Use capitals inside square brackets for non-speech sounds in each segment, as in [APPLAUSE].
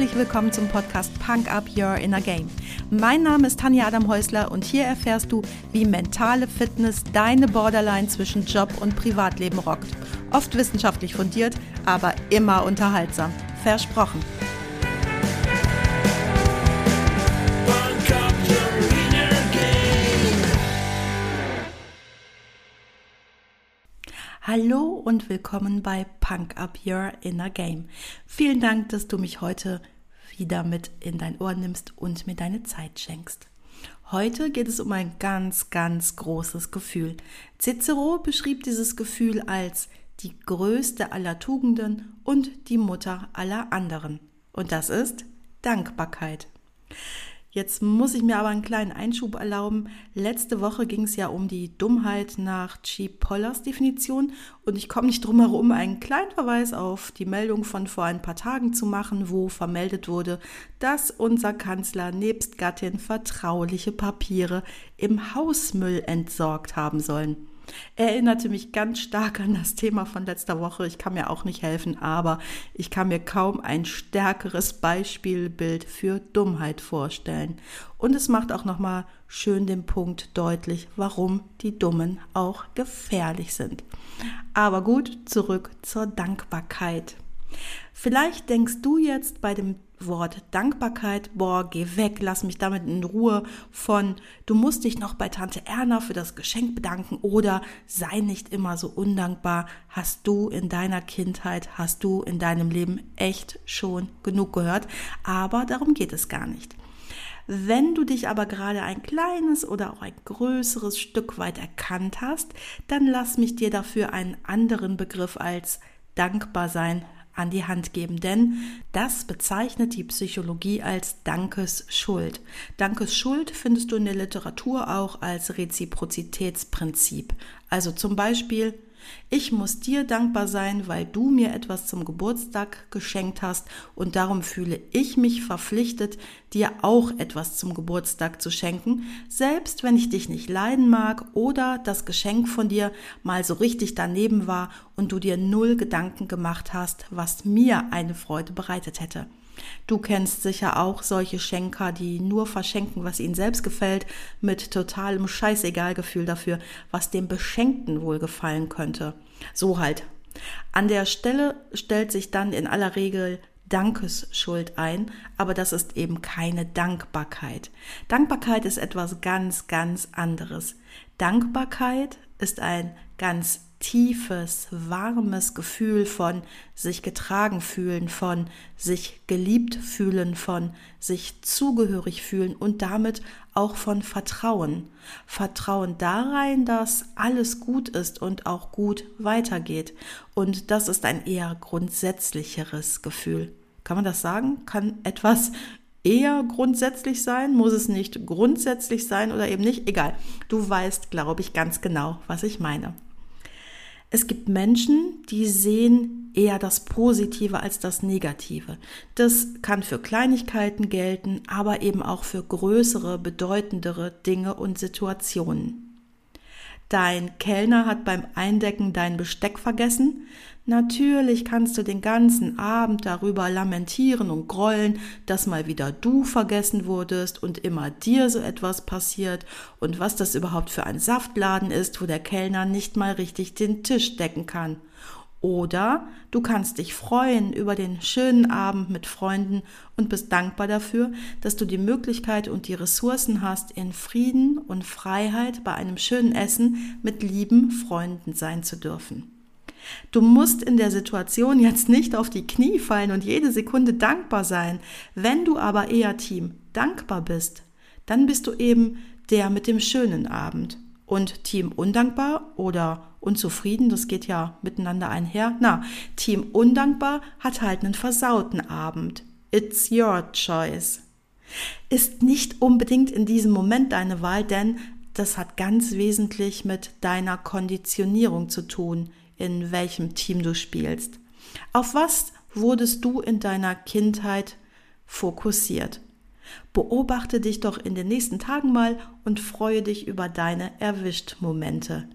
Herzlich willkommen zum Podcast Punk Up Your Inner Game. Mein Name ist Tanja Adam Häusler und hier erfährst du, wie mentale Fitness deine Borderline zwischen Job und Privatleben rockt. Oft wissenschaftlich fundiert, aber immer unterhaltsam. Versprochen. Hallo und willkommen bei Punk Up Your Inner Game. Vielen Dank, dass du mich heute wieder mit in dein Ohr nimmst und mir deine Zeit schenkst. Heute geht es um ein ganz, ganz großes Gefühl. Cicero beschrieb dieses Gefühl als die größte aller Tugenden und die Mutter aller anderen. Und das ist Dankbarkeit. Jetzt muss ich mir aber einen kleinen Einschub erlauben. Letzte Woche ging es ja um die Dummheit nach Cheap Pollers Definition und ich komme nicht drum herum, einen kleinen Verweis auf die Meldung von vor ein paar Tagen zu machen, wo vermeldet wurde, dass unser Kanzler nebst Gattin vertrauliche Papiere im Hausmüll entsorgt haben sollen. Erinnerte mich ganz stark an das Thema von letzter Woche. Ich kann mir auch nicht helfen, aber ich kann mir kaum ein stärkeres Beispielbild für Dummheit vorstellen. Und es macht auch nochmal schön den Punkt deutlich, warum die Dummen auch gefährlich sind. Aber gut, zurück zur Dankbarkeit. Vielleicht denkst du jetzt bei dem Wort Dankbarkeit, boah, geh weg, lass mich damit in Ruhe von, du musst dich noch bei Tante Erna für das Geschenk bedanken oder sei nicht immer so undankbar, hast du in deiner Kindheit, hast du in deinem Leben echt schon genug gehört, aber darum geht es gar nicht. Wenn du dich aber gerade ein kleines oder auch ein größeres Stück weit erkannt hast, dann lass mich dir dafür einen anderen Begriff als dankbar sein an die Hand geben, denn das bezeichnet die Psychologie als Dankesschuld. Dankesschuld findest du in der Literatur auch als Reziprozitätsprinzip. Also zum Beispiel, ich muss dir dankbar sein, weil du mir etwas zum Geburtstag geschenkt hast und darum fühle ich mich verpflichtet, dir auch etwas zum Geburtstag zu schenken, selbst wenn ich dich nicht leiden mag oder das Geschenk von dir mal so richtig daneben war und du dir null Gedanken gemacht hast, was mir eine Freude bereitet hätte. Du kennst sicher auch solche Schenker, die nur verschenken, was ihnen selbst gefällt, mit totalem Scheißegalgefühl dafür, was dem Beschenkten wohl gefallen könnte. So halt. An der Stelle stellt sich dann in aller Regel Dankesschuld ein, aber das ist eben keine Dankbarkeit. Dankbarkeit ist etwas ganz, ganz anderes. Dankbarkeit ist ein ganz tiefes, warmes Gefühl von sich getragen fühlen, von sich geliebt fühlen, von sich zugehörig fühlen und damit auch von Vertrauen. Vertrauen darein, dass alles gut ist und auch gut weitergeht. Und das ist ein eher grundsätzlicheres Gefühl. Kann man das sagen? Kann etwas eher grundsätzlich sein? Muss es nicht grundsätzlich sein oder eben nicht? Egal. Du weißt, glaube ich, ganz genau, was ich meine. Es gibt Menschen, die sehen eher das Positive als das Negative. Das kann für Kleinigkeiten gelten, aber eben auch für größere, bedeutendere Dinge und Situationen. Dein Kellner hat beim Eindecken dein Besteck vergessen. Natürlich kannst du den ganzen Abend darüber lamentieren und grollen, dass mal wieder du vergessen wurdest und immer dir so etwas passiert und was das überhaupt für ein Saftladen ist, wo der Kellner nicht mal richtig den Tisch decken kann. Oder du kannst dich freuen über den schönen Abend mit Freunden und bist dankbar dafür, dass du die Möglichkeit und die Ressourcen hast, in Frieden und Freiheit bei einem schönen Essen mit lieben Freunden sein zu dürfen. Du musst in der Situation jetzt nicht auf die Knie fallen und jede Sekunde dankbar sein. Wenn du aber eher Team dankbar bist, dann bist du eben der mit dem schönen Abend. Und Team undankbar oder unzufrieden, das geht ja miteinander einher. Na, Team undankbar hat halt einen versauten Abend. It's your choice. Ist nicht unbedingt in diesem Moment deine Wahl, denn das hat ganz wesentlich mit deiner Konditionierung zu tun, in welchem Team du spielst. Auf was wurdest du in deiner Kindheit fokussiert? Beobachte dich doch in den nächsten Tagen mal und freue dich über deine Erwischt-Momente.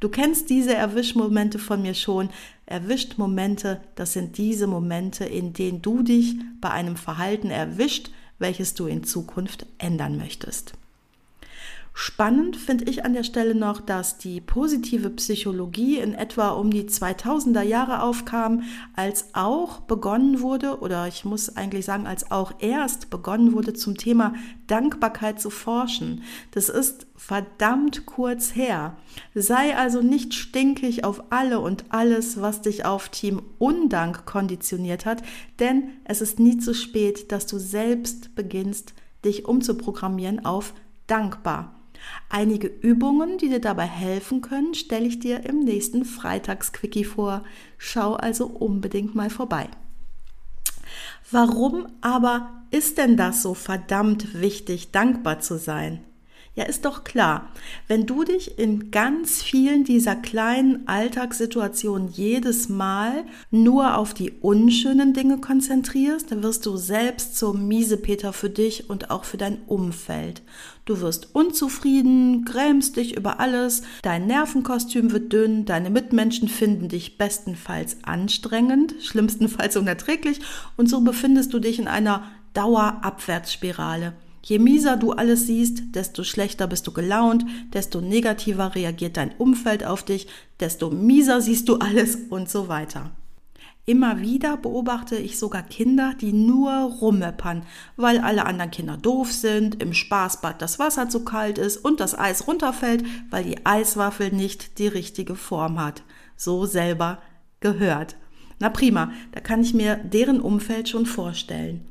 Du kennst diese Erwischmomente von mir schon. Erwischt-Momente, das sind diese Momente, in denen du dich bei einem Verhalten erwischt, welches du in Zukunft ändern möchtest. Spannend finde ich an der Stelle noch, dass die positive Psychologie in etwa um die 2000er Jahre aufkam, als auch begonnen wurde, oder ich muss eigentlich sagen, als auch erst begonnen wurde, zum Thema Dankbarkeit zu forschen. Das ist verdammt kurz her. Sei also nicht stinkig auf alle und alles, was dich auf Team Undank konditioniert hat, denn es ist nie zu spät, dass du selbst beginnst, dich umzuprogrammieren auf dankbar. Einige Übungen, die dir dabei helfen können, stelle ich dir im nächsten Freitagsquickie vor. Schau also unbedingt mal vorbei. Warum aber ist denn das so verdammt wichtig, dankbar zu sein? Ja, ist doch klar, wenn du dich in ganz vielen dieser kleinen Alltagssituationen jedes Mal nur auf die unschönen Dinge konzentrierst, dann wirst du selbst zum Miesepeter für dich und auch für dein Umfeld. Du wirst unzufrieden, grämst dich über alles, dein Nervenkostüm wird dünn, deine Mitmenschen finden dich bestenfalls anstrengend, schlimmstenfalls unerträglich und so befindest du dich in einer Dauerabwärtsspirale. Je mieser du alles siehst, desto schlechter bist du gelaunt, desto negativer reagiert dein Umfeld auf dich, desto mieser siehst du alles und so weiter. Immer wieder beobachte ich sogar Kinder, die nur rummeppern, weil alle anderen Kinder doof sind, im Spaßbad das Wasser zu kalt ist und das Eis runterfällt, weil die Eiswaffel nicht die richtige Form hat. So selber gehört. Na prima, da kann ich mir deren Umfeld schon vorstellen.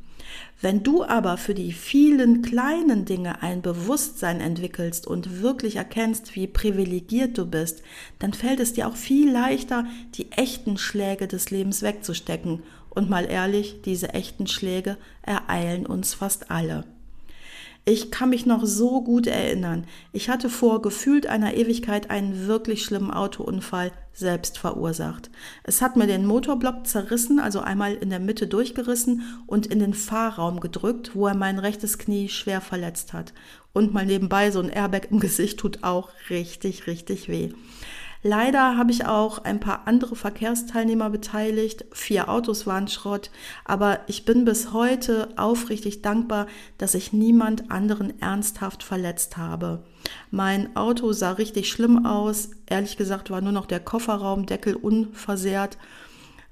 Wenn du aber für die vielen kleinen Dinge ein Bewusstsein entwickelst und wirklich erkennst, wie privilegiert du bist, dann fällt es dir auch viel leichter, die echten Schläge des Lebens wegzustecken. Und mal ehrlich, diese echten Schläge ereilen uns fast alle. Ich kann mich noch so gut erinnern. Ich hatte vor gefühlt einer Ewigkeit einen wirklich schlimmen Autounfall selbst verursacht. Es hat mir den Motorblock zerrissen, also einmal in der Mitte durchgerissen und in den Fahrraum gedrückt, wo er mein rechtes Knie schwer verletzt hat. Und mal nebenbei so ein Airbag im [LAUGHS] Gesicht tut auch richtig, richtig weh. Leider habe ich auch ein paar andere Verkehrsteilnehmer beteiligt. Vier Autos waren Schrott. Aber ich bin bis heute aufrichtig dankbar, dass ich niemand anderen ernsthaft verletzt habe. Mein Auto sah richtig schlimm aus. Ehrlich gesagt war nur noch der Kofferraumdeckel unversehrt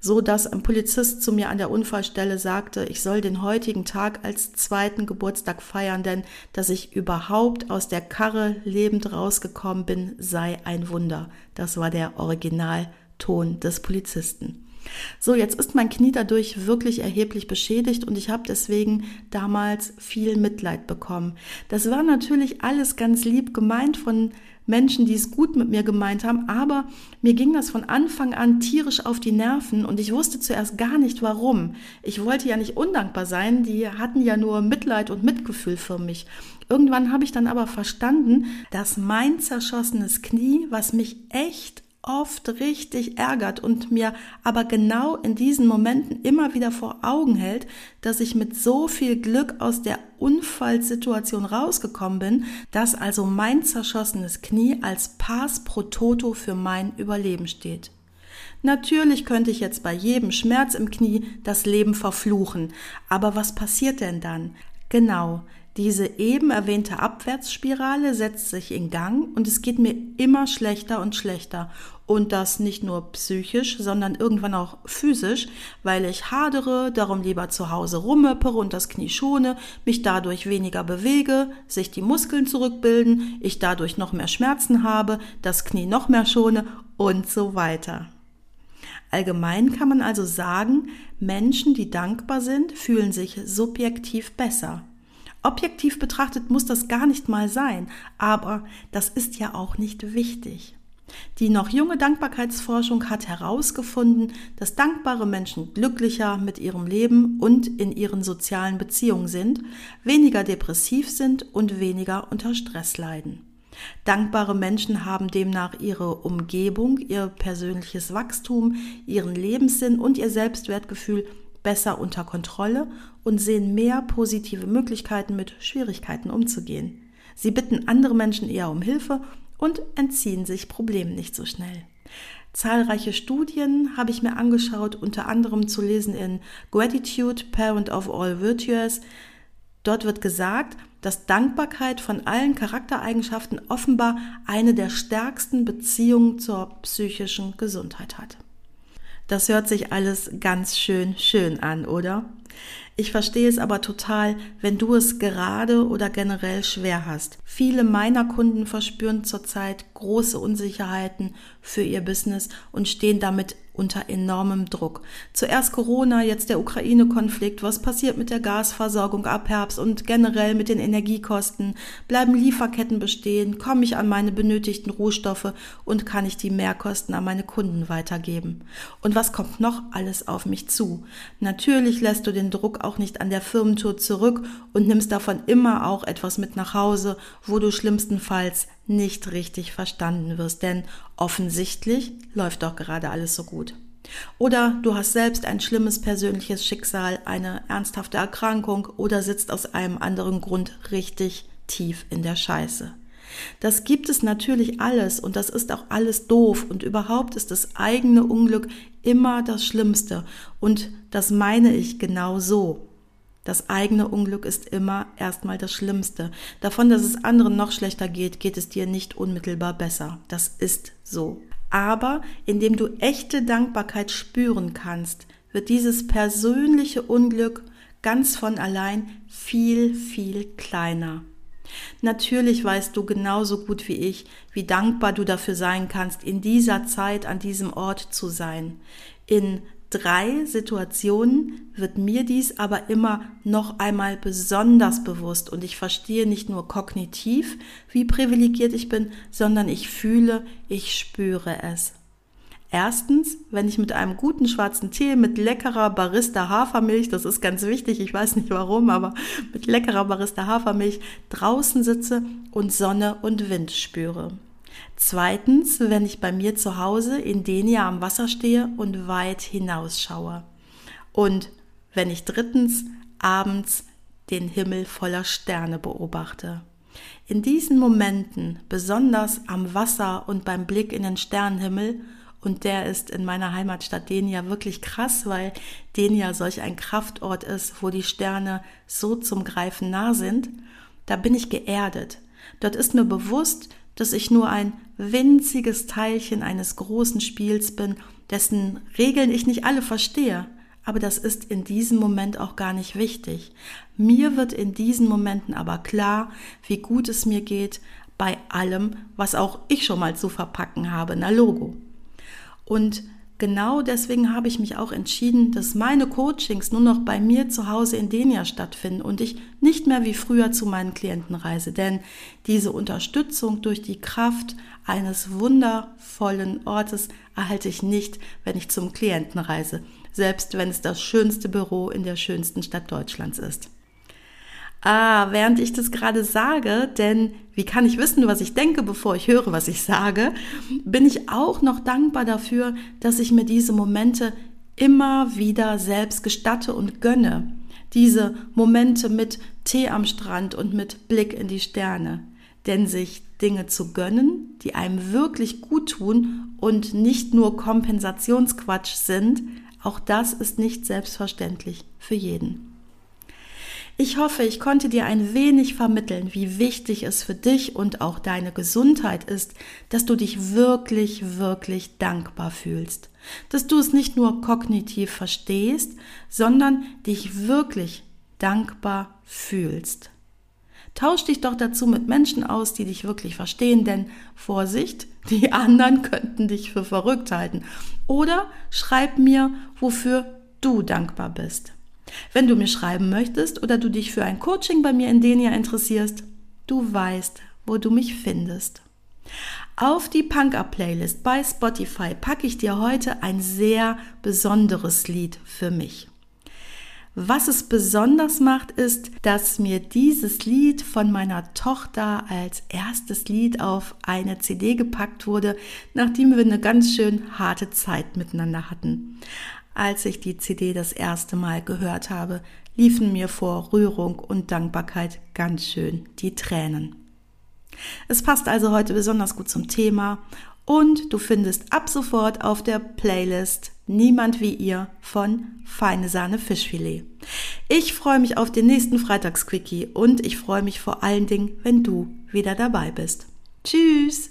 so dass ein Polizist zu mir an der Unfallstelle sagte, ich soll den heutigen Tag als zweiten Geburtstag feiern, denn dass ich überhaupt aus der Karre lebend rausgekommen bin, sei ein Wunder. Das war der Originalton des Polizisten. So, jetzt ist mein Knie dadurch wirklich erheblich beschädigt und ich habe deswegen damals viel Mitleid bekommen. Das war natürlich alles ganz lieb gemeint von Menschen, die es gut mit mir gemeint haben, aber mir ging das von Anfang an tierisch auf die Nerven und ich wusste zuerst gar nicht warum. Ich wollte ja nicht undankbar sein, die hatten ja nur Mitleid und Mitgefühl für mich. Irgendwann habe ich dann aber verstanden, dass mein zerschossenes Knie, was mich echt oft richtig ärgert und mir aber genau in diesen Momenten immer wieder vor Augen hält, dass ich mit so viel Glück aus der Unfallsituation rausgekommen bin, dass also mein zerschossenes Knie als Pass pro Toto für mein Überleben steht. Natürlich könnte ich jetzt bei jedem Schmerz im Knie das Leben verfluchen, aber was passiert denn dann? Genau, diese eben erwähnte Abwärtsspirale setzt sich in Gang und es geht mir immer schlechter und schlechter. Und das nicht nur psychisch, sondern irgendwann auch physisch, weil ich hadere, darum lieber zu Hause rummöppere und das Knie schone, mich dadurch weniger bewege, sich die Muskeln zurückbilden, ich dadurch noch mehr Schmerzen habe, das Knie noch mehr schone und so weiter. Allgemein kann man also sagen, Menschen, die dankbar sind, fühlen sich subjektiv besser. Objektiv betrachtet muss das gar nicht mal sein, aber das ist ja auch nicht wichtig. Die noch junge Dankbarkeitsforschung hat herausgefunden, dass dankbare Menschen glücklicher mit ihrem Leben und in ihren sozialen Beziehungen sind, weniger depressiv sind und weniger unter Stress leiden. Dankbare Menschen haben demnach ihre Umgebung, ihr persönliches Wachstum, ihren Lebenssinn und ihr Selbstwertgefühl besser unter Kontrolle und sehen mehr positive Möglichkeiten, mit Schwierigkeiten umzugehen. Sie bitten andere Menschen eher um Hilfe und entziehen sich Problemen nicht so schnell. Zahlreiche Studien habe ich mir angeschaut, unter anderem zu lesen in Gratitude, Parent of All Virtues. Dort wird gesagt, dass Dankbarkeit von allen Charaktereigenschaften offenbar eine der stärksten Beziehungen zur psychischen Gesundheit hat. Das hört sich alles ganz schön schön an, oder? Ich verstehe es aber total, wenn du es gerade oder generell schwer hast. Viele meiner Kunden verspüren zurzeit große Unsicherheiten für ihr Business und stehen damit unter enormem Druck. Zuerst Corona, jetzt der Ukraine-Konflikt. Was passiert mit der Gasversorgung ab Herbst und generell mit den Energiekosten? Bleiben Lieferketten bestehen? Komme ich an meine benötigten Rohstoffe und kann ich die Mehrkosten an meine Kunden weitergeben? Und was kommt noch alles auf mich zu? Natürlich lässt du den Druck auch nicht an der Firmentour zurück und nimmst davon immer auch etwas mit nach Hause, wo du schlimmstenfalls nicht richtig verstanden wirst, denn offensichtlich läuft doch gerade alles so gut. Oder du hast selbst ein schlimmes persönliches Schicksal, eine ernsthafte Erkrankung oder sitzt aus einem anderen Grund richtig tief in der Scheiße. Das gibt es natürlich alles und das ist auch alles doof und überhaupt ist das eigene Unglück immer das Schlimmste und das meine ich genau so. Das eigene Unglück ist immer erstmal das Schlimmste. Davon, dass es anderen noch schlechter geht, geht es dir nicht unmittelbar besser. Das ist so. Aber indem du echte Dankbarkeit spüren kannst, wird dieses persönliche Unglück ganz von allein viel, viel kleiner. Natürlich weißt du genauso gut wie ich, wie dankbar du dafür sein kannst, in dieser Zeit an diesem Ort zu sein, in drei Situationen wird mir dies aber immer noch einmal besonders bewusst und ich verstehe nicht nur kognitiv, wie privilegiert ich bin, sondern ich fühle, ich spüre es. Erstens, wenn ich mit einem guten schwarzen Tee mit leckerer Barista Hafermilch, das ist ganz wichtig, ich weiß nicht warum, aber mit leckerer Barista Hafermilch draußen sitze und Sonne und Wind spüre. Zweitens, wenn ich bei mir zu Hause in Denia am Wasser stehe und weit hinausschaue. Und wenn ich drittens abends den Himmel voller Sterne beobachte. In diesen Momenten, besonders am Wasser und beim Blick in den Sternenhimmel, und der ist in meiner Heimatstadt Denia wirklich krass, weil Denia solch ein Kraftort ist, wo die Sterne so zum Greifen nah sind, da bin ich geerdet. Dort ist mir bewusst, dass ich nur ein winziges Teilchen eines großen Spiels bin, dessen Regeln ich nicht alle verstehe. Aber das ist in diesem Moment auch gar nicht wichtig. Mir wird in diesen Momenten aber klar, wie gut es mir geht bei allem, was auch ich schon mal zu verpacken habe, na Logo. Und genau deswegen habe ich mich auch entschieden, dass meine Coachings nur noch bei mir zu Hause in Denia stattfinden und ich nicht mehr wie früher zu meinen Klienten reise. Denn diese Unterstützung durch die Kraft eines wundervollen Ortes erhalte ich nicht, wenn ich zum Klienten reise, selbst wenn es das schönste Büro in der schönsten Stadt Deutschlands ist. Ah, während ich das gerade sage, denn wie kann ich wissen, was ich denke, bevor ich höre, was ich sage, bin ich auch noch dankbar dafür, dass ich mir diese Momente immer wieder selbst gestatte und gönne. Diese Momente mit Tee am Strand und mit Blick in die Sterne. Denn sich Dinge zu gönnen, die einem wirklich gut tun und nicht nur Kompensationsquatsch sind, auch das ist nicht selbstverständlich für jeden. Ich hoffe, ich konnte dir ein wenig vermitteln, wie wichtig es für dich und auch deine Gesundheit ist, dass du dich wirklich, wirklich dankbar fühlst. Dass du es nicht nur kognitiv verstehst, sondern dich wirklich dankbar fühlst. Tausch dich doch dazu mit Menschen aus, die dich wirklich verstehen, denn Vorsicht, die [LAUGHS] anderen könnten dich für verrückt halten. Oder schreib mir, wofür du dankbar bist. Wenn du mir schreiben möchtest oder du dich für ein Coaching bei mir in Denia interessierst, du weißt, wo du mich findest. Auf die Punk-Up-Playlist bei Spotify packe ich dir heute ein sehr besonderes Lied für mich. Was es besonders macht, ist, dass mir dieses Lied von meiner Tochter als erstes Lied auf eine CD gepackt wurde, nachdem wir eine ganz schön harte Zeit miteinander hatten. Als ich die CD das erste Mal gehört habe, liefen mir vor Rührung und Dankbarkeit ganz schön die Tränen. Es passt also heute besonders gut zum Thema und du findest ab sofort auf der Playlist Niemand wie ihr von Feine Sahne Fischfilet. Ich freue mich auf den nächsten Freitagsquickie und ich freue mich vor allen Dingen, wenn du wieder dabei bist. Tschüss!